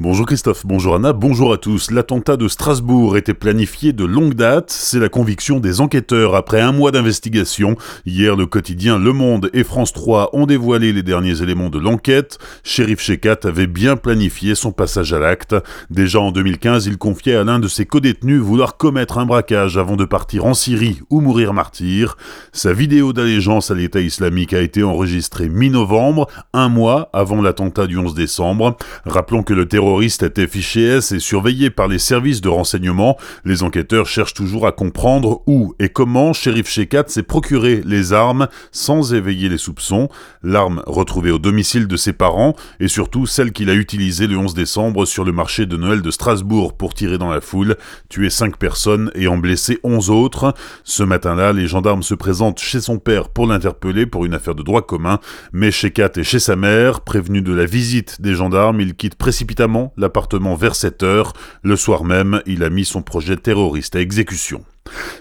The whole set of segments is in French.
Bonjour Christophe, bonjour Anna, bonjour à tous. L'attentat de Strasbourg était planifié de longue date, c'est la conviction des enquêteurs après un mois d'investigation. Hier, le quotidien Le Monde et France 3 ont dévoilé les derniers éléments de l'enquête. Shérif Shekat avait bien planifié son passage à l'acte. Déjà en 2015, il confiait à l'un de ses codétenus vouloir commettre un braquage avant de partir en Syrie ou mourir martyr. Sa vidéo d'allégeance à l'État islamique a été enregistrée mi-novembre, un mois avant l'attentat du 11 décembre. Rappelons que le terroriste terroriste était fiché S et surveillé par les services de renseignement, les enquêteurs cherchent toujours à comprendre où et comment Shérif Shekat s'est procuré les armes sans éveiller les soupçons, l'arme retrouvée au domicile de ses parents et surtout celle qu'il a utilisée le 11 décembre sur le marché de Noël de Strasbourg pour tirer dans la foule, tuer 5 personnes et en blesser 11 autres. Ce matin-là, les gendarmes se présentent chez son père pour l'interpeller pour une affaire de droit commun, mais Shekat est chez sa mère, prévenu de la visite des gendarmes, il quitte précipitamment l'appartement vers 7 heures. Le soir même, il a mis son projet terroriste à exécution.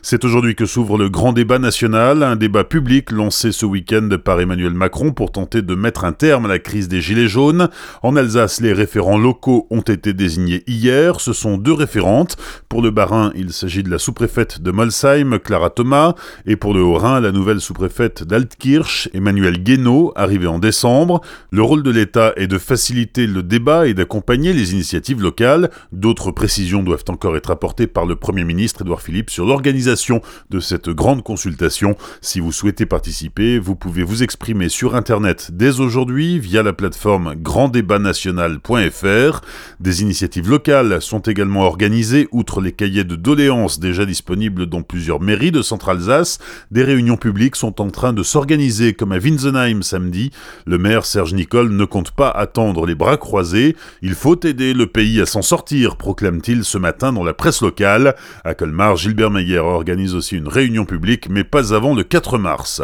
C'est aujourd'hui que s'ouvre le grand débat national, un débat public lancé ce week-end par Emmanuel Macron pour tenter de mettre un terme à la crise des Gilets jaunes. En Alsace, les référents locaux ont été désignés hier. Ce sont deux référentes. Pour le Bas-Rhin, il s'agit de la sous-préfète de Molsheim, Clara Thomas, et pour le Haut-Rhin, la nouvelle sous-préfète d'Altkirch, Emmanuel Guénaud, arrivée en décembre. Le rôle de l'État est de faciliter le débat et d'accompagner les initiatives locales. D'autres précisions doivent encore être apportées par le Premier ministre Édouard Philippe sur l'organisation de cette grande consultation. Si vous souhaitez participer, vous pouvez vous exprimer sur Internet dès aujourd'hui via la plateforme granddébatnational.fr. Des initiatives locales sont également organisées, outre les cahiers de doléances déjà disponibles dans plusieurs mairies de Centre-Alsace. Des réunions publiques sont en train de s'organiser comme à Winsenheim samedi. Le maire Serge Nicole ne compte pas attendre les bras croisés. Il faut aider le pays à s'en sortir, proclame-t-il ce matin dans la presse locale. À Colmar, Gilbert Organise aussi une réunion publique, mais pas avant le 4 mars.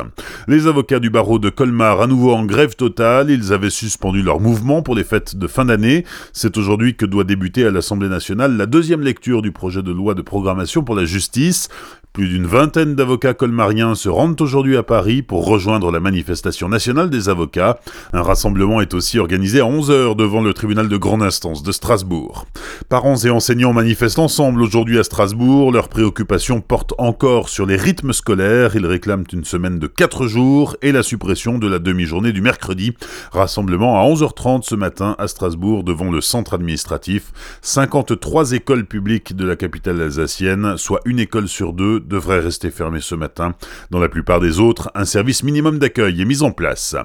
Les avocats du barreau de Colmar, à nouveau en grève totale, ils avaient suspendu leur mouvement pour les fêtes de fin d'année. C'est aujourd'hui que doit débuter à l'Assemblée nationale la deuxième lecture du projet de loi de programmation pour la justice. Plus d'une vingtaine d'avocats colmariens se rendent aujourd'hui à Paris pour rejoindre la manifestation nationale des avocats. Un rassemblement est aussi organisé à 11h devant le tribunal de grande instance de Strasbourg. Parents et enseignants manifestent ensemble aujourd'hui à Strasbourg. Leurs préoccupations portent encore sur les rythmes scolaires. Ils réclament une semaine de 4 jours et la suppression de la demi-journée du mercredi. Rassemblement à 11h30 ce matin à Strasbourg devant le centre administratif. 53 écoles publiques de la capitale alsacienne, soit une école sur deux, devrait rester fermé ce matin. Dans la plupart des autres, un service minimum d'accueil est mis en place.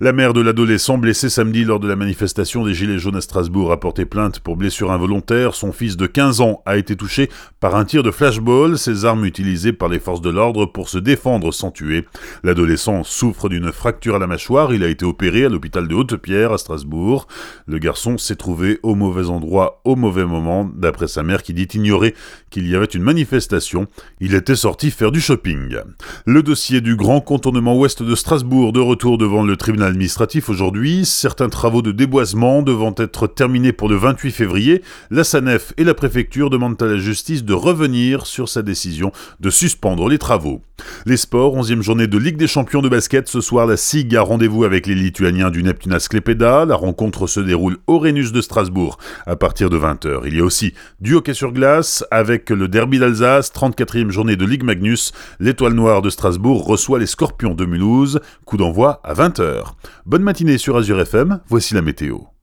La mère de l'adolescent blessé samedi lors de la manifestation des Gilets jaunes à Strasbourg a porté plainte pour blessure involontaire. Son fils de 15 ans a été touché par un tir de flashball, ces armes utilisées par les forces de l'ordre pour se défendre sans tuer. L'adolescent souffre d'une fracture à la mâchoire. Il a été opéré à l'hôpital de Haute-Pierre à Strasbourg. Le garçon s'est trouvé au mauvais endroit au mauvais moment, d'après sa mère qui dit ignorer qu'il y avait une manifestation. Il était sorti faire du shopping. Le dossier du grand contournement ouest de Strasbourg de retour devant le tribunal administratif aujourd'hui, certains travaux de déboisement devant être terminés pour le 28 février, la SANEF et la préfecture demandent à la justice de revenir sur sa décision de suspendre les travaux. Les sports, 11e journée de Ligue des champions de basket, ce soir la SIG a rendez-vous avec les Lituaniens du Neptunas Klepeda, la rencontre se déroule au Rhenus de Strasbourg à partir de 20h. Il y a aussi du hockey sur glace avec le derby d'Alsace, 34e journée de Ligue Magnus, l'étoile noire de Strasbourg reçoit les Scorpions de Mulhouse, coup d'envoi à 20h. Bonne matinée sur Azure FM, voici la météo.